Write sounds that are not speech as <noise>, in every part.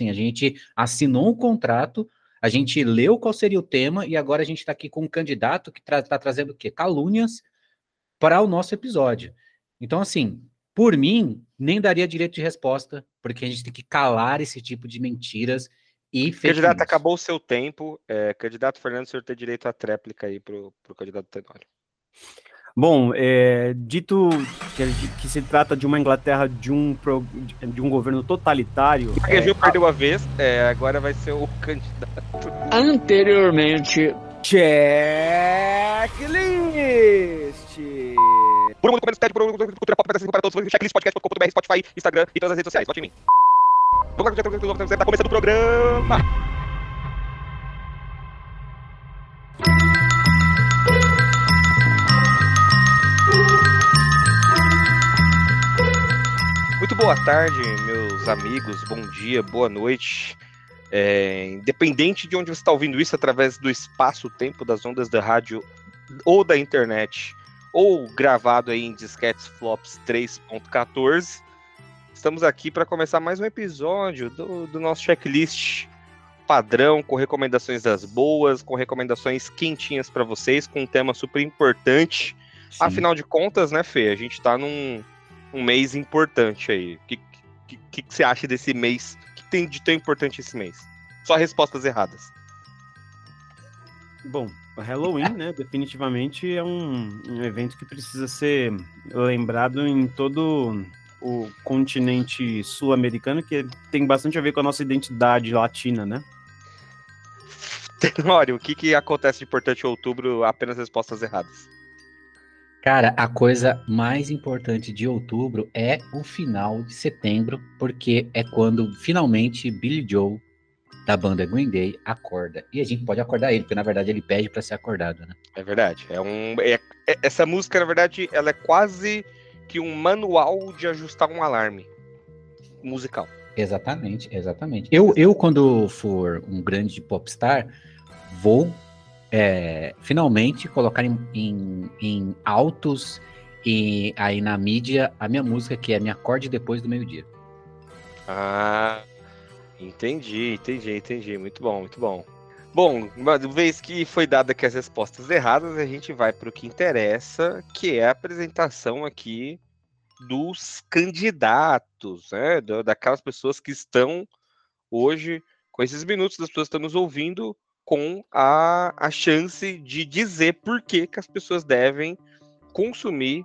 assim, a gente assinou um contrato, a gente leu qual seria o tema e agora a gente está aqui com um candidato que está tra trazendo o quê? Calúnias para o nosso episódio. Então, assim, por mim, nem daria direito de resposta, porque a gente tem que calar esse tipo de mentiras e Candidato, acabou o seu tempo. É, candidato Fernando, o senhor tem direito à tréplica aí para o candidato Tenório. Bom, é, dito que, que, se trata de uma Inglaterra de um, de um governo totalitário. O Gaguejou é, perdeu a vez, é, agora vai ser o candidato. Anteriormente. Checklist! Por um mundo comendo por um cultura pop, para todos, checklistpodcast.com.br, Spotify, Instagram e todas as redes sociais. Vote em mim. Tá começando o programa. Boa tarde, meus amigos. Bom dia, boa noite. É, independente de onde você está ouvindo isso, através do espaço-tempo das ondas da rádio ou da internet, ou gravado aí em disquetes flops 3.14, estamos aqui para começar mais um episódio do, do nosso checklist padrão, com recomendações das boas, com recomendações quentinhas para vocês, com um tema super importante. Sim. Afinal de contas, né, Fê? A gente está num um mês importante aí. O que, que, que, você acha desse mês? O que tem de tão importante esse mês? Só respostas erradas. Bom, Halloween, né, definitivamente é um, um evento que precisa ser lembrado em todo o continente sul-americano, que tem bastante a ver com a nossa identidade latina, né? <laughs> Tenório, o que, que acontece de importante em outubro? Apenas respostas erradas. Cara, a coisa mais importante de outubro é o final de setembro, porque é quando finalmente Billy Joe, da banda Green Day, acorda. E a gente pode acordar ele, porque na verdade ele pede para ser acordado, né? É verdade. É um, é, é, essa música, na verdade, ela é quase que um manual de ajustar um alarme musical. Exatamente, exatamente. Eu, eu quando for um grande popstar, vou é, finalmente colocar em, em, em, altos e aí na mídia a minha música, que é Me Acorde Depois do Meio-Dia. Ah, entendi, entendi, entendi. Muito bom, muito bom. Bom, uma vez que foi dada aqui as respostas erradas, a gente vai para o que interessa, que é a apresentação aqui dos candidatos, né? Daquelas pessoas que estão hoje, com esses minutos das pessoas que estão nos ouvindo, com a, a chance de dizer por que, que as pessoas devem consumir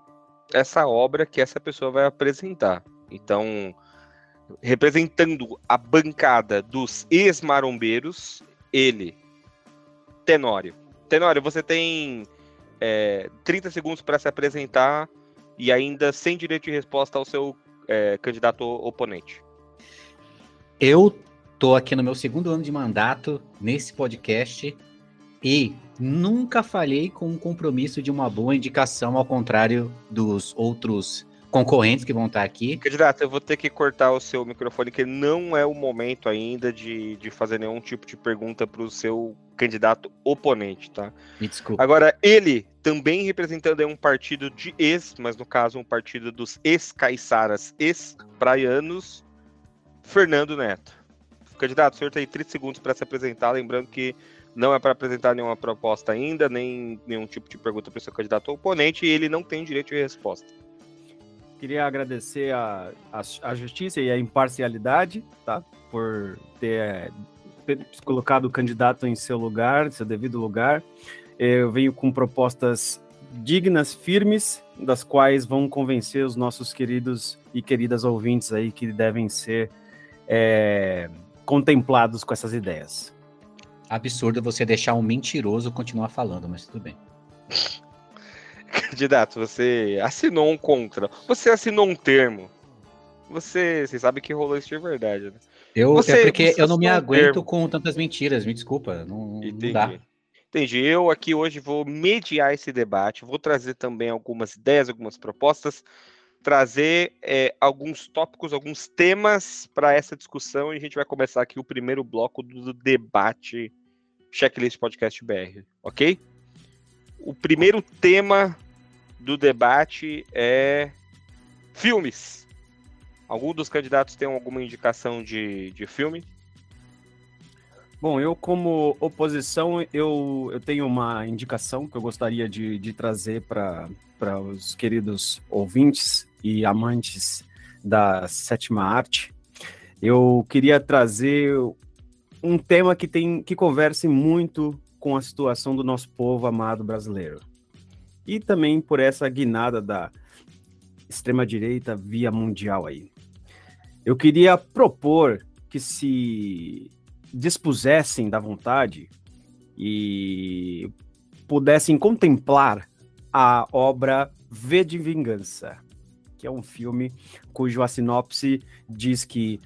essa obra que essa pessoa vai apresentar. Então, representando a bancada dos ex-marombeiros, ele, Tenório. Tenório, você tem é, 30 segundos para se apresentar e ainda sem direito de resposta ao seu é, candidato oponente. Eu Tô aqui no meu segundo ano de mandato nesse podcast e nunca falhei com um compromisso de uma boa indicação, ao contrário dos outros concorrentes que vão estar aqui. Candidato, eu vou ter que cortar o seu microfone, que não é o momento ainda de, de fazer nenhum tipo de pergunta para o seu candidato oponente, tá? Me desculpa. Agora, ele também representando um partido de ex, mas no caso um partido dos ex-caiçaras, ex-praianos, Fernando Neto. Candidato, o senhor tem 30 segundos para se apresentar, lembrando que não é para apresentar nenhuma proposta ainda, nem nenhum tipo de pergunta para o seu candidato ou oponente, e ele não tem direito de resposta. Queria agradecer a, a, a justiça e a imparcialidade, tá? Por ter, ter colocado o candidato em seu lugar, seu devido lugar. Eu venho com propostas dignas, firmes, das quais vão convencer os nossos queridos e queridas ouvintes aí que devem ser é, contemplados com essas ideias. Absurdo você deixar um mentiroso continuar falando, mas tudo bem. <laughs> Candidato, você assinou um contra, você assinou um termo. Você, você sabe que rolou isso de verdade, né? Eu, você, é porque eu não me aguento um com tantas mentiras, me desculpa, não, Entendi. não dá. Entendi. Eu aqui hoje vou mediar esse debate, vou trazer também algumas ideias, algumas propostas trazer é, alguns tópicos, alguns temas para essa discussão e a gente vai começar aqui o primeiro bloco do debate Checklist Podcast BR, ok? O primeiro tema do debate é filmes. Algum dos candidatos tem alguma indicação de, de filme? Bom, eu como oposição, eu, eu tenho uma indicação que eu gostaria de, de trazer para os queridos ouvintes e amantes da sétima arte. Eu queria trazer um tema que tem que converse muito com a situação do nosso povo amado brasileiro. E também por essa guinada da extrema direita via mundial aí. Eu queria propor que se dispusessem da vontade e pudessem contemplar a obra V de Vingança, que é um filme cujo a sinopse diz que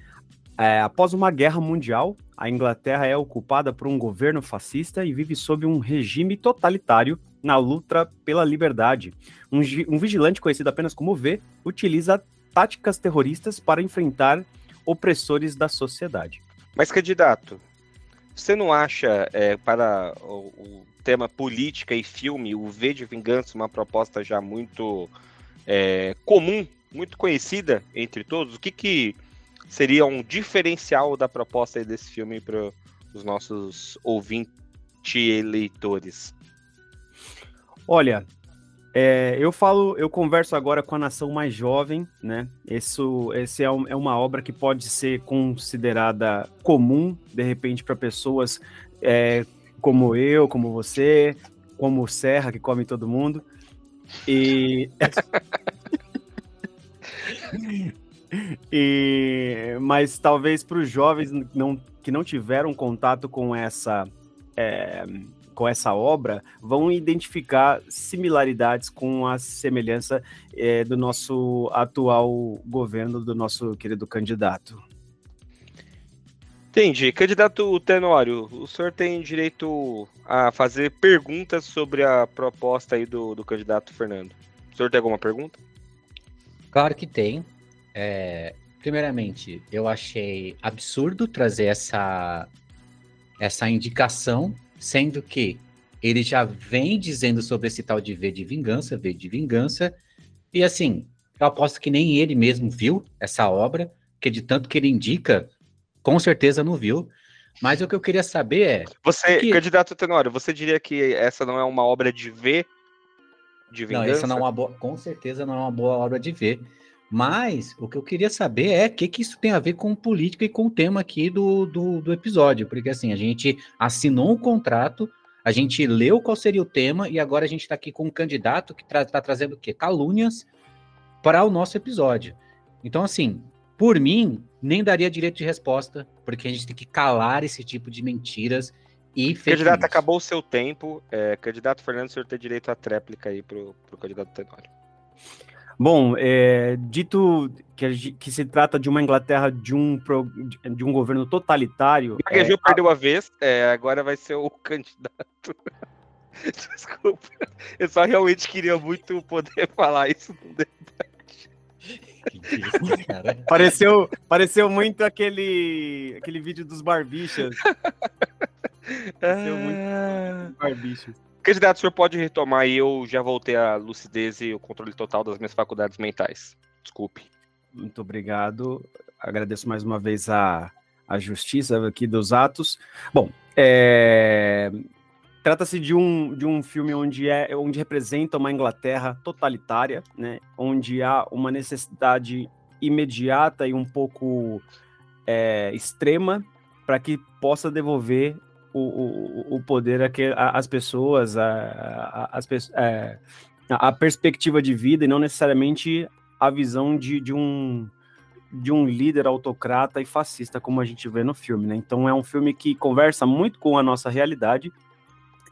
é, após uma guerra mundial, a Inglaterra é ocupada por um governo fascista e vive sob um regime totalitário na luta pela liberdade. Um, um vigilante conhecido apenas como V utiliza táticas terroristas para enfrentar opressores da sociedade. Mas, candidato, você não acha é, para o, o, tema política e filme, o V de Vingança, uma proposta já muito é, comum, muito conhecida entre todos? O que, que seria um diferencial da proposta desse filme para os nossos ouvintes eleitores? Olha, é, eu falo, eu converso agora com a nação mais jovem, né? Isso, esse é, um, é uma obra que pode ser considerada comum, de repente, para pessoas é, como eu, como você, como o Serra, que come todo mundo. E. <laughs> e mas talvez para os jovens não, que não tiveram contato com essa. É, com essa obra vão identificar similaridades com a semelhança é, do nosso atual governo, do nosso querido candidato. Entendi. Candidato Tenório, o senhor tem direito a fazer perguntas sobre a proposta aí do, do candidato Fernando. O senhor tem alguma pergunta? Claro que tem. É, primeiramente, eu achei absurdo trazer essa, essa indicação sendo que ele já vem dizendo sobre esse tal de V de vingança, V de vingança, e assim, eu aposto que nem ele mesmo viu essa obra, que de tanto que ele indica, com certeza não viu. Mas o que eu queria saber é. Você, que... candidato Tenório, você diria que essa não é uma obra de V de vingança? Não, essa não é uma boa. Com certeza não é uma boa obra de V. Mas o que eu queria saber é o que, que isso tem a ver com política e com o tema aqui do, do, do episódio. Porque assim, a gente assinou um contrato, a gente leu qual seria o tema, e agora a gente está aqui com um candidato que está tra trazendo o quê? Calúnias para o nosso episódio. Então, assim, por mim, nem daria direito de resposta, porque a gente tem que calar esse tipo de mentiras e Candidato, acabou o seu tempo. É, candidato Fernando, o senhor tem direito à tréplica aí para o candidato Tenório. Bom, é, dito que, que, se trata de uma Inglaterra de um, de um governo totalitário. Gaguejou é, perdeu a vez, é, agora vai ser o <laughs> candidato. Desculpa, eu só realmente queria muito poder <laughs> falar isso no debate. <laughs> pareceu, pareceu muito aquele, aquele vídeo dos barbichas. pareceu muito ah. barbichas. Candidato, o senhor pode retomar e eu já voltei à lucidez e o controle total das minhas faculdades mentais. Desculpe. Muito obrigado. Agradeço mais uma vez a, a justiça aqui dos atos. Bom, é... trata-se de um, de um filme onde, é, onde representa uma Inglaterra totalitária, né? onde há uma necessidade imediata e um pouco é, extrema para que possa devolver o, o, o poder a, a, as pessoas, a, a, as, é, a perspectiva de vida e não necessariamente a visão de, de, um, de um líder autocrata e fascista, como a gente vê no filme. Né? Então é um filme que conversa muito com a nossa realidade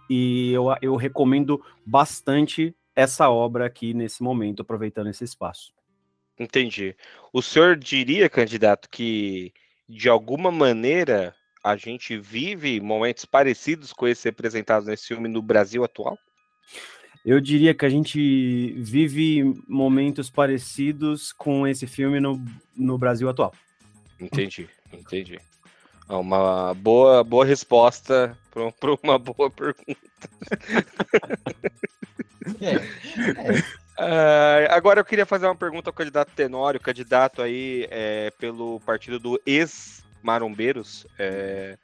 e eu, eu recomendo bastante essa obra aqui nesse momento, aproveitando esse espaço. Entendi. O senhor diria, candidato, que de alguma maneira a gente vive momentos parecidos com esse representado nesse filme no Brasil atual? Eu diria que a gente vive momentos parecidos com esse filme no, no Brasil atual. Entendi, entendi. Uma boa, boa resposta para uma boa pergunta. <laughs> é, é. Uh, agora eu queria fazer uma pergunta ao candidato Tenório, candidato aí é, pelo partido do ex marombeiros. É...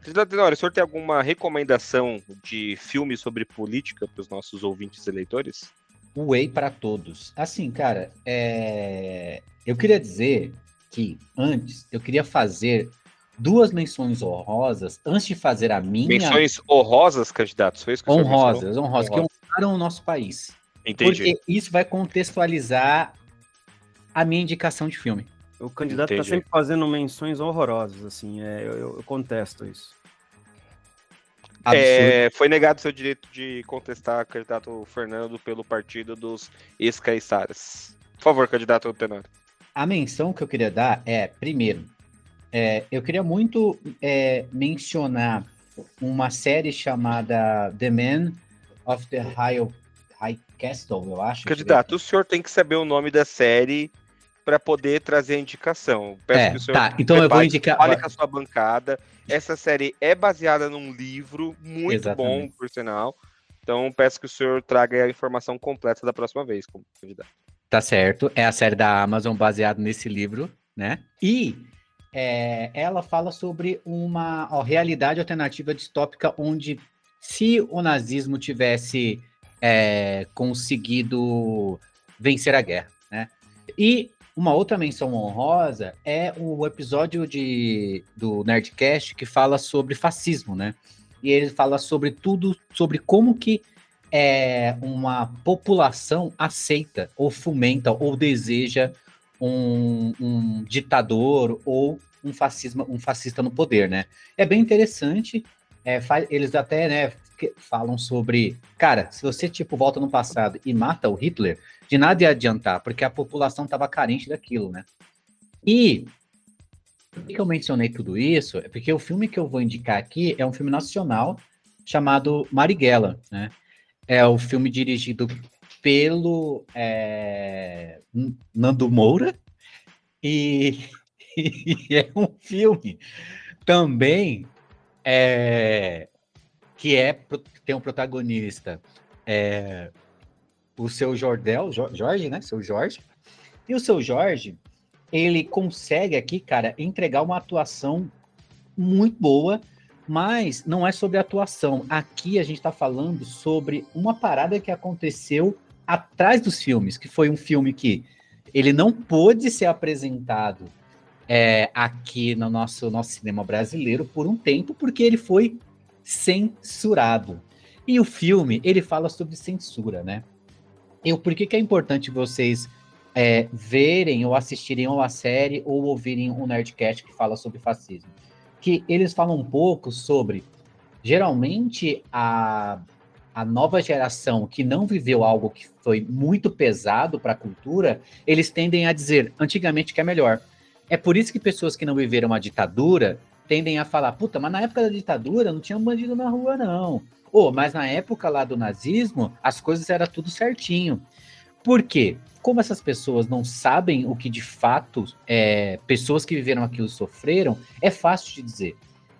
Candidato Tenório, o senhor tem alguma recomendação de filme sobre política para os nossos ouvintes eleitores? Way para todos. Assim, cara, é... eu queria dizer que antes eu queria fazer duas menções honrosas antes de fazer a minha. Menções honrosas, candidatos? Foi isso que honrosas, honrosas, que honraram o nosso país. Entendi. Porque isso vai contextualizar a minha indicação de filme. O candidato está sempre fazendo menções horrorosas, assim, é, eu, eu contesto isso. É, foi negado seu direito de contestar candidato Fernando pelo partido dos ex-caiçaras. Por favor, candidato Tenório. A menção que eu queria dar é, primeiro, é, eu queria muito é, mencionar uma série chamada The Man of the High, High Castle, eu acho. Candidato, o senhor tem que saber o nome da série para poder trazer a indicação. Peço é, que o senhor tá, então eu vou indicar. Fale com a sua bancada. Essa série é baseada num livro muito Exatamente. bom, por sinal. Então peço que o senhor traga a informação completa da próxima vez, como candidato. Tá certo. É a série da Amazon baseada nesse livro, né? E é, ela fala sobre uma ó, realidade alternativa distópica onde se o nazismo tivesse é, conseguido vencer a guerra, né? E uma outra menção honrosa é o episódio de, do Nerdcast que fala sobre fascismo, né? E ele fala sobre tudo, sobre como que é, uma população aceita ou fomenta ou deseja um, um ditador ou um, fascismo, um fascista no poder, né? É bem interessante. É, eles até né, falam sobre, cara, se você tipo volta no passado e mata o Hitler, de nada ia adiantar, porque a população estava carente daquilo, né? E por que eu mencionei tudo isso? É porque o filme que eu vou indicar aqui é um filme nacional chamado Marighella, né? É o filme dirigido pelo é, Nando Moura e, <laughs> e, é um filme também é, que é tem um protagonista é, o seu Jordel, Jorge, né? Seu Jorge. E o seu Jorge, ele consegue aqui, cara, entregar uma atuação muito boa, mas não é sobre atuação. Aqui a gente está falando sobre uma parada que aconteceu atrás dos filmes, que foi um filme que ele não pôde ser apresentado é, aqui no nosso, nosso cinema brasileiro por um tempo, porque ele foi censurado. E o filme, ele fala sobre censura, né? eu, por que, que é importante vocês é, verem ou assistirem ou a série ou ouvirem um Nerdcast que fala sobre fascismo? Que eles falam um pouco sobre, geralmente, a, a nova geração que não viveu algo que foi muito pesado para a cultura, eles tendem a dizer, antigamente que é melhor. É por isso que pessoas que não viveram a ditadura tendem a falar, puta, mas na época da ditadura não tinha um bandido na rua, não. Oh, mas na época lá do nazismo, as coisas era tudo certinho. Por quê? Como essas pessoas não sabem o que de fato é, pessoas que viveram aquilo sofreram, é fácil de dizer.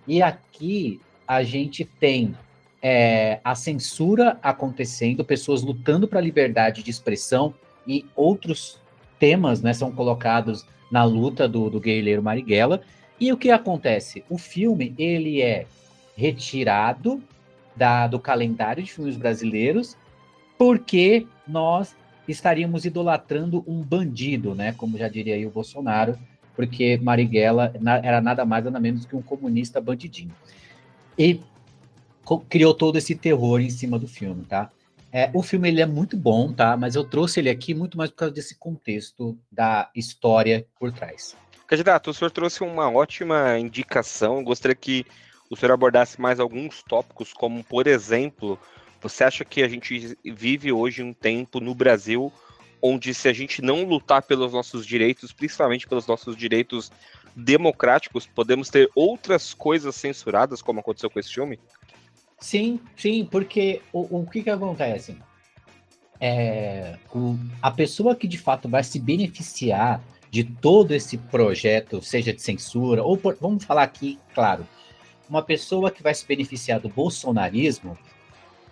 E aqui a gente tem é, a censura acontecendo, pessoas lutando para a liberdade de expressão e outros temas né, são colocados na luta do, do guerrilheiro Marighella. E o que acontece? O filme ele é retirado da, do calendário de filmes brasileiros, porque nós estaríamos idolatrando um bandido, né? Como já diria aí o Bolsonaro, porque Marighella era nada mais nada menos que um comunista bandidinho. E criou todo esse terror em cima do filme, tá? É, o filme ele é muito bom, tá? Mas eu trouxe ele aqui muito mais por causa desse contexto da história por trás. Candidato, o senhor trouxe uma ótima indicação. Eu gostaria que o senhor abordasse mais alguns tópicos, como, por exemplo, você acha que a gente vive hoje um tempo no Brasil onde, se a gente não lutar pelos nossos direitos, principalmente pelos nossos direitos democráticos, podemos ter outras coisas censuradas, como aconteceu com esse filme? Sim, sim, porque o, o que, que acontece? É, o, a pessoa que de fato vai se beneficiar de todo esse projeto, seja de censura, ou por, vamos falar aqui, claro, uma pessoa que vai se beneficiar do bolsonarismo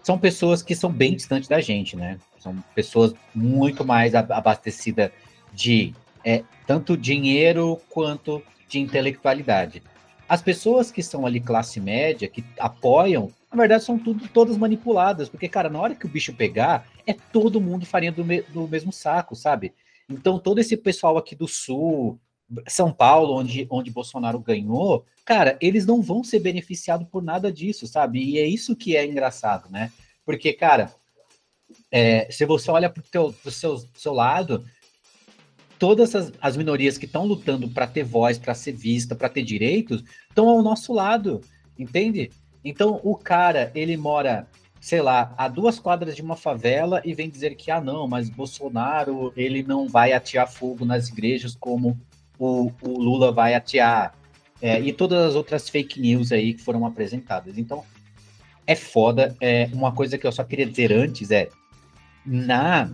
são pessoas que são bem distantes da gente, né? São pessoas muito mais abastecidas de é, tanto dinheiro quanto de intelectualidade. As pessoas que são ali classe média, que apoiam, na verdade são tudo, todas manipuladas, porque, cara, na hora que o bicho pegar, é todo mundo farinha do, me, do mesmo saco, sabe? Então, todo esse pessoal aqui do Sul, São Paulo, onde, onde Bolsonaro ganhou, cara, eles não vão ser beneficiados por nada disso, sabe? E é isso que é engraçado, né? Porque, cara, é, se você olha para o seu, seu lado, todas as, as minorias que estão lutando para ter voz, para ser vista, para ter direitos, estão ao nosso lado, entende? Então, o cara, ele mora, sei lá, a duas quadras de uma favela e vem dizer que, ah, não, mas Bolsonaro, ele não vai atear fogo nas igrejas como o, o Lula vai atear. É, e todas as outras fake news aí que foram apresentadas. Então, é foda. É, uma coisa que eu só queria dizer antes é, na,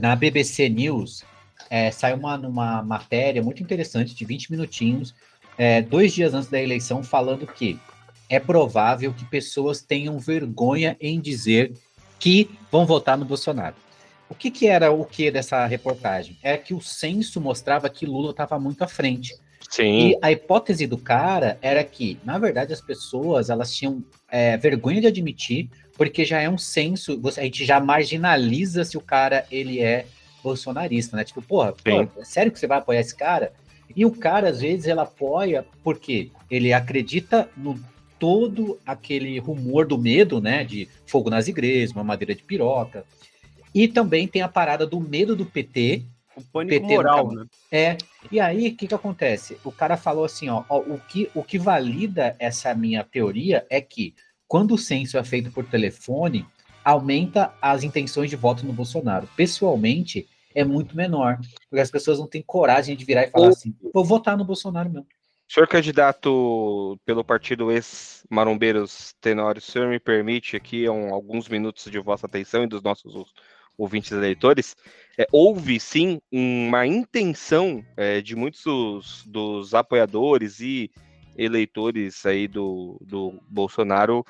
na BBC News, é, saiu uma, uma matéria muito interessante de 20 minutinhos, é, dois dias antes da eleição, falando que é provável que pessoas tenham vergonha em dizer que vão votar no Bolsonaro. O que, que era o que dessa reportagem? É que o censo mostrava que Lula estava muito à frente. Sim. E a hipótese do cara era que, na verdade, as pessoas elas tinham é, vergonha de admitir, porque já é um censo, a gente já marginaliza se o cara ele é bolsonarista, né? Tipo, porra, porra, é sério que você vai apoiar esse cara? E o cara, às vezes, ele apoia porque ele acredita no todo aquele rumor do medo, né? De fogo nas igrejas, uma madeira de piroca. E também tem a parada do medo do PT. O pânico PT moral, né? É. E aí, o que que acontece? O cara falou assim, ó, ó, o, que, o que valida essa minha teoria é que quando o censo é feito por telefone, aumenta as intenções de voto no Bolsonaro. Pessoalmente, é muito menor, porque as pessoas não têm coragem de virar e falar assim: vou votar no Bolsonaro mesmo. Senhor candidato pelo partido ex-marombeiros Tenório, o senhor me permite aqui um, alguns minutos de vossa atenção e dos nossos ouvintes eleitores? É, houve sim uma intenção é, de muitos dos, dos, apoiadores e eleitores aí do, do Bolsonaro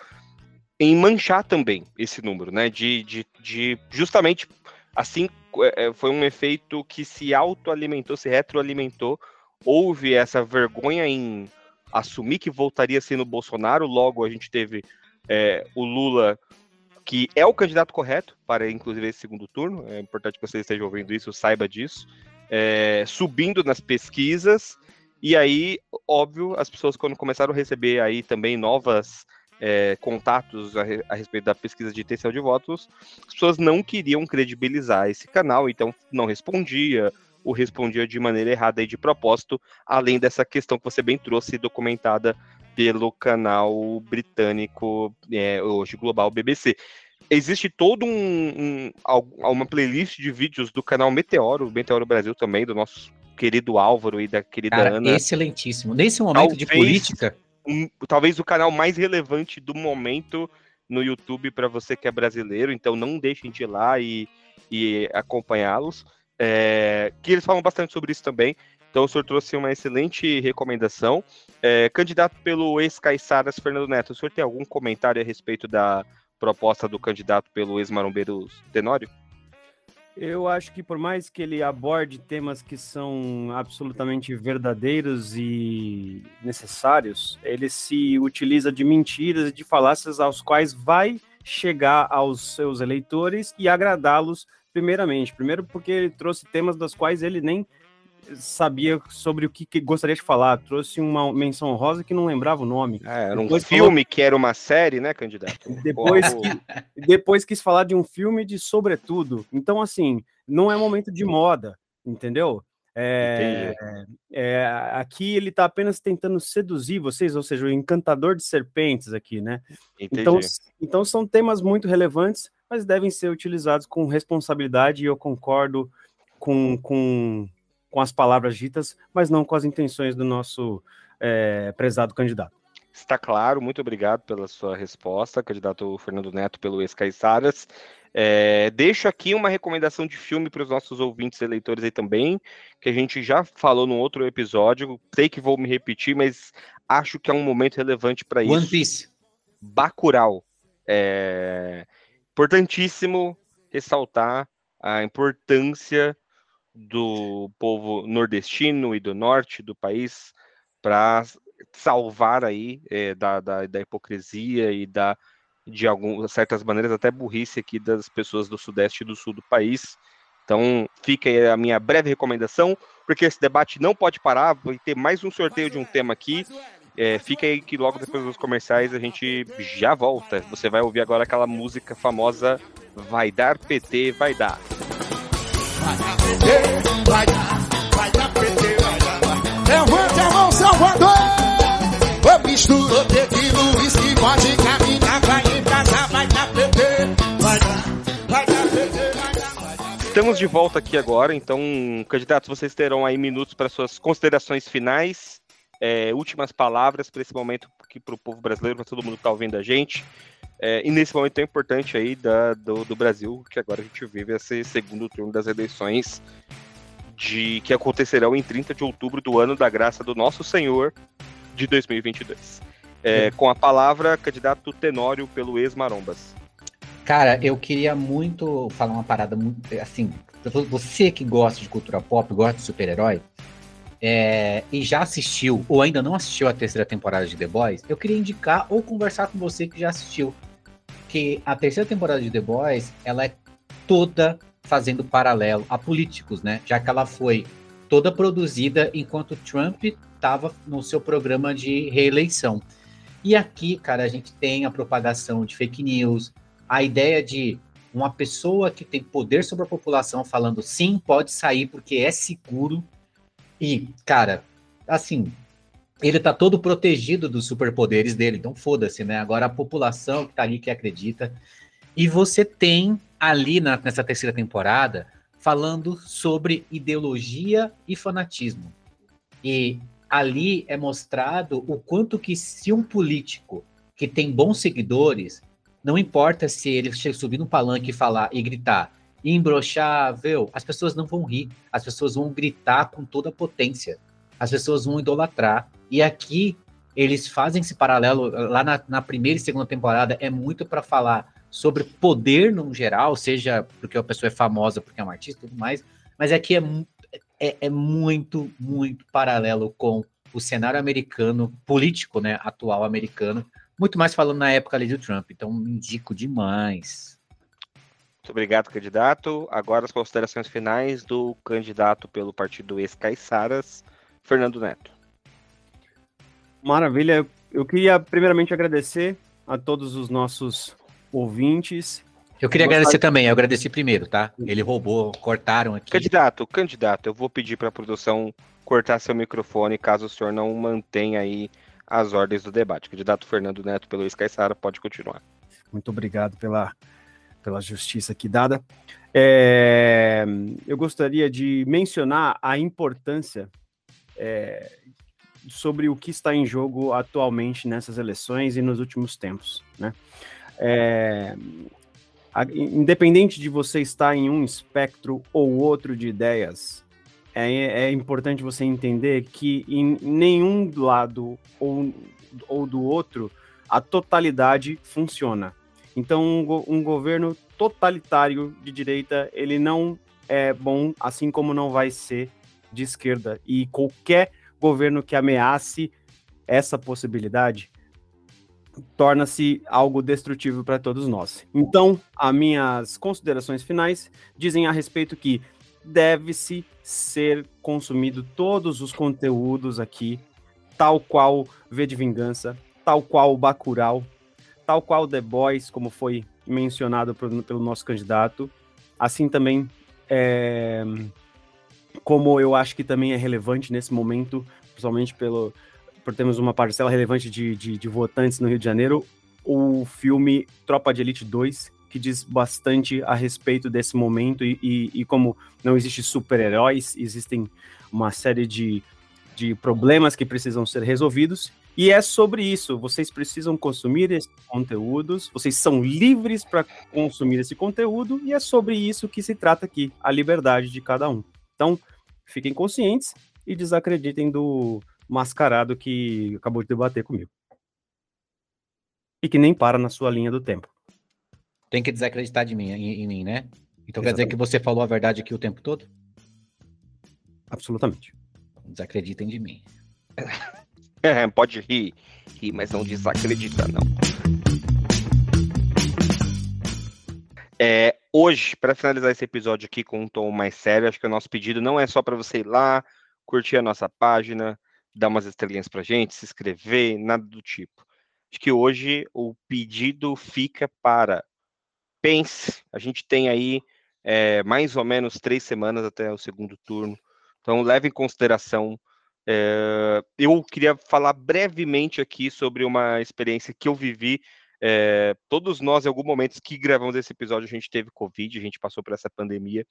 em manchar também esse número, né? De, de, de justamente assim é, foi um efeito que se autoalimentou, se retroalimentou. Houve essa vergonha em assumir que voltaria no Bolsonaro. Logo, a gente teve é, o Lula, que é o candidato correto para, inclusive, esse segundo turno. É importante que você esteja ouvindo isso, saiba disso. É, subindo nas pesquisas. E aí, óbvio, as pessoas, quando começaram a receber aí também novas é, contatos a, a, respeito da pesquisa de intenção de votos, as pessoas não queriam credibilizar esse canal, então não respondia, ou respondia de maneira errada e de propósito, além dessa questão que você bem trouxe, documentada pelo canal britânico, é, hoje global BBC. Existe todo um, um, uma playlist de vídeos do canal Meteoro, Meteoro Brasil também, do nosso querido Álvaro e da querida Cara, Ana. Excelentíssimo. Nesse momento Talvez... de política, um, talvez o canal mais relevante do momento no YouTube para você que é brasileiro, então não deixem de ir lá e, e acompanhá-los. É, que eles falam bastante sobre isso também. Então o senhor trouxe uma excelente recomendação. É, candidato pelo ex-Caiçaras, Fernando Neto, o senhor tem algum comentário a respeito da proposta do candidato pelo ex-Marombeiro Tenório? Eu acho que por mais que ele aborde temas que são absolutamente verdadeiros e necessários, ele se utiliza de mentiras e de falácias aos quais vai chegar aos seus eleitores e agradá-los primeiramente. Primeiro porque ele trouxe temas dos quais ele nem sabia sobre o que, que, gostaria de falar. Trouxe uma menção rosa que não lembrava o nome. É, era um depois filme falou... que era uma série, né, candidato? <laughs> Depois, que, depois quis falar de um filme de sobretudo. Então, assim, não é momento de moda, entendeu? É, é, aqui ele está apenas tentando seduzir vocês, ou seja, o encantador de serpentes aqui, né? Então, então são temas muito relevantes, mas devem ser utilizados com responsabilidade e eu concordo com, com com as palavras ditas, mas não com as intenções do nosso é, prezado candidato. Está claro, muito obrigado pela sua resposta, candidato Fernando Neto, pelo ex-Caiçaras. É, deixo aqui uma recomendação de filme para os nossos ouvintes e eleitores aí também, que a gente já falou num outro episódio. Sei que vou me repetir, mas acho que é um momento relevante para isso. One Piece. Bacurau. É importantíssimo ressaltar a importância do povo nordestino e do norte do país para salvar aí é, da, da, da, hipocrisia e da de algumas certas maneiras até burrice aqui das pessoas do sudeste e do sul do país. Então, fica aí a minha breve recomendação, porque esse debate não pode parar, vai ter mais um sorteio de um tema aqui. É, fica aí que logo depois dos comerciais a gente já volta. Você vai ouvir agora aquela música famosa Vai dar PT, vai dar. Vai dar PT, vai dar, vai dar PT, vai dar. Levante a mão, Salvador! Eu misturo tequila, Estamos de volta aqui agora, então, candidatos, vocês terão aí minutos para suas considerações finais é, últimas palavras para esse momento aqui para o povo brasileiro, para todo mundo que está ouvindo a gente. É, e nesse momento tão importante aí da, do, do, Brasil, que agora a gente vive esse segundo turno das eleições de que acontecerão em 30 de outubro do ano da graça do nosso Senhor de 2022. É, com a palavra, candidato Tenório pelo ex-Marombas. Cara, eu queria muito falar uma parada muito assim. Você que gosta de cultura pop, gosta de super-herói, é, e já assistiu ou ainda não assistiu a terceira temporada de The Boys, eu queria indicar ou conversar com você que já assistiu. Que a terceira temporada de The Boys, ela é toda fazendo paralelo a políticos, né? Já que ela foi toda produzida enquanto Trump estava no seu programa de reeleição. E aqui, cara, a gente tem a propagação de fake news, a ideia de uma pessoa que tem poder sobre a população falando sim, pode sair porque é seguro e, cara, assim, ele tá todo protegido dos superpoderes dele, então foda-se, né? Agora a população que tá ali que acredita. E você tem ali na, nessa terceira temporada falando sobre ideologia e fanatismo. E ali é mostrado o quanto que se um político que tem bons seguidores, não importa se ele subir no palanque e falar e gritar imbrochável, as pessoas não vão rir, as pessoas vão gritar com toda a potência, as pessoas vão idolatrar. E aqui eles fazem esse paralelo, lá na, na primeira e segunda temporada, é muito para falar sobre poder no geral, seja porque a pessoa é famosa, porque é um artista tudo mais, mas aqui é, é, é muito, muito paralelo com o cenário americano, político, né, atual americano, muito mais falando na época ali do Trump. Então, indico demais. Muito obrigado, candidato. Agora as considerações finais do candidato pelo partido ex-Caiçaras, Fernando Neto. Maravilha. Eu queria primeiramente agradecer a todos os nossos ouvintes. Eu queria agradecer também, eu agradeci primeiro, tá? Ele roubou, cortaram aqui. Candidato, candidato, eu vou pedir para a produção cortar seu microfone caso o senhor não mantenha aí as ordens do debate. Candidato Fernando Neto pelo Sara, pode continuar. Muito obrigado pela pela justiça aqui dada. É, eu gostaria de mencionar a importância é, sobre o que está em jogo atualmente nessas eleições e nos últimos tempos. Né? É, a, independente de você estar em um espectro ou outro de ideias, é, é importante você entender que em nenhum lado ou, ou do outro a totalidade funciona. Então, um, um governo totalitário de direita, ele não é bom, assim como não vai ser de esquerda. E qualquer governo que ameace essa possibilidade torna-se algo destrutivo para todos nós. Então, as minhas considerações finais dizem a respeito que deve-se ser consumido todos os conteúdos aqui, tal qual V de Vingança, tal qual o Bacurau, tal qual The Boys, como foi mencionado pelo, nosso candidato, assim também é, como eu acho que também é relevante nesse momento, principalmente pelo, por termos uma parcela relevante de, de, de votantes no Rio de Janeiro, o filme Tropa de Elite 2, que diz bastante a respeito desse momento e, e, e como não existe super-heróis, existem uma série de, de problemas que precisam ser resolvidos e é sobre isso. Vocês precisam consumir esses conteúdos, vocês são livres para consumir esse conteúdo, e é sobre isso que se trata aqui, a liberdade de cada um. Então, fiquem conscientes e desacreditem do mascarado que acabou de debater comigo. E que nem para na sua linha do tempo. Tem que desacreditar de mim, em, em mim, né? Então Exatamente. quer dizer que você falou a verdade aqui o tempo todo? Absolutamente. Desacreditem de mim. <laughs> É, pode rir, rir, mas não desacredita, não. É, hoje, para finalizar esse episódio aqui com um tom mais sério, acho que o nosso pedido não é só para você ir lá, curtir a nossa página, dar umas estrelinhas para gente, se inscrever, nada do tipo. Acho que hoje o pedido fica para pense. A gente tem aí é, mais ou menos três semanas até o segundo turno. Então, leve em consideração. É, eu queria falar brevemente aqui sobre uma experiência que eu vivi. É, todos nós, em algum momento que gravamos esse episódio, a gente teve Covid, a gente passou por essa pandemia.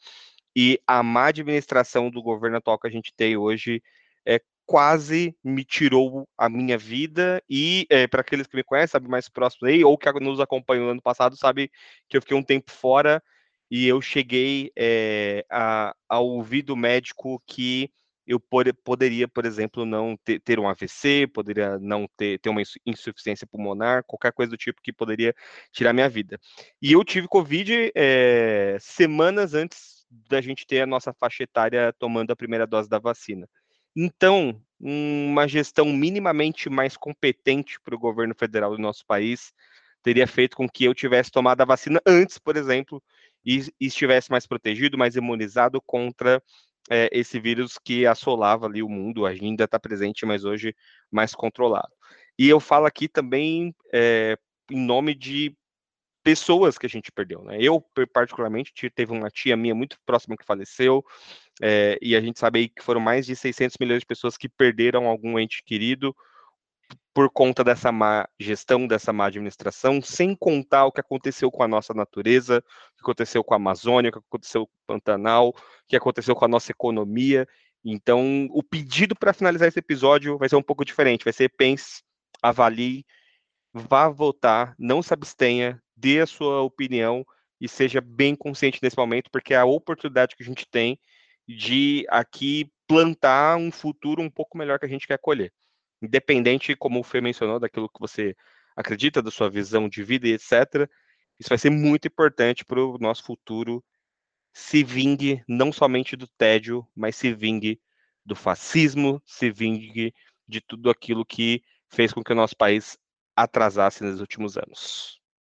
E a má administração do governo atual que a gente tem hoje é quase me tirou a minha vida e é, para aqueles que me conhecem, sabe mais próximo aí ou que nos acompanhou no ano passado, sabe que eu fiquei um tempo fora e eu cheguei é, a, a ouvir do médico que eu por, poderia, por exemplo, não ter, ter, um AVC, poderia não ter, ter uma insuficiência pulmonar, qualquer coisa do tipo que poderia tirar minha vida. E eu tive Covid é, semanas antes da gente ter a nossa faixa etária tomando a primeira dose da vacina. Então, uma gestão minimamente mais competente para o governo federal do nosso país teria feito com que eu tivesse tomado a vacina antes, por exemplo, e, e estivesse mais protegido, mais imunizado contra é, esse vírus que assolava ali o mundo, ainda está presente, mas hoje mais controlado. E eu falo aqui também é, em nome de pessoas que a gente perdeu, né? Eu, particularmente, teve uma tia minha muito próxima que faleceu, é, e a gente sabe aí que foram mais de 600 milhões de pessoas que perderam algum ente querido por conta dessa má gestão, dessa má administração, sem contar o que aconteceu com a nossa natureza, o que aconteceu com a Amazônia, o que aconteceu com o Pantanal, o que aconteceu com a nossa economia. Então, o pedido para finalizar esse episódio vai ser um pouco diferente, vai ser pense, avalie, vá votar, não se abstenha, dê a sua opinião e seja bem consciente nesse momento, porque é a oportunidade que a gente tem de aqui plantar um futuro um pouco melhor que a gente quer colher. Independente, como o Fê mencionou, daquilo que você acredita, da sua visão de vida e etc., isso vai ser muito importante para o nosso futuro se vingue não somente do tédio, mas se vingue do fascismo, se vingue de tudo aquilo que fez com que o nosso país atrasasse nos últimos anos.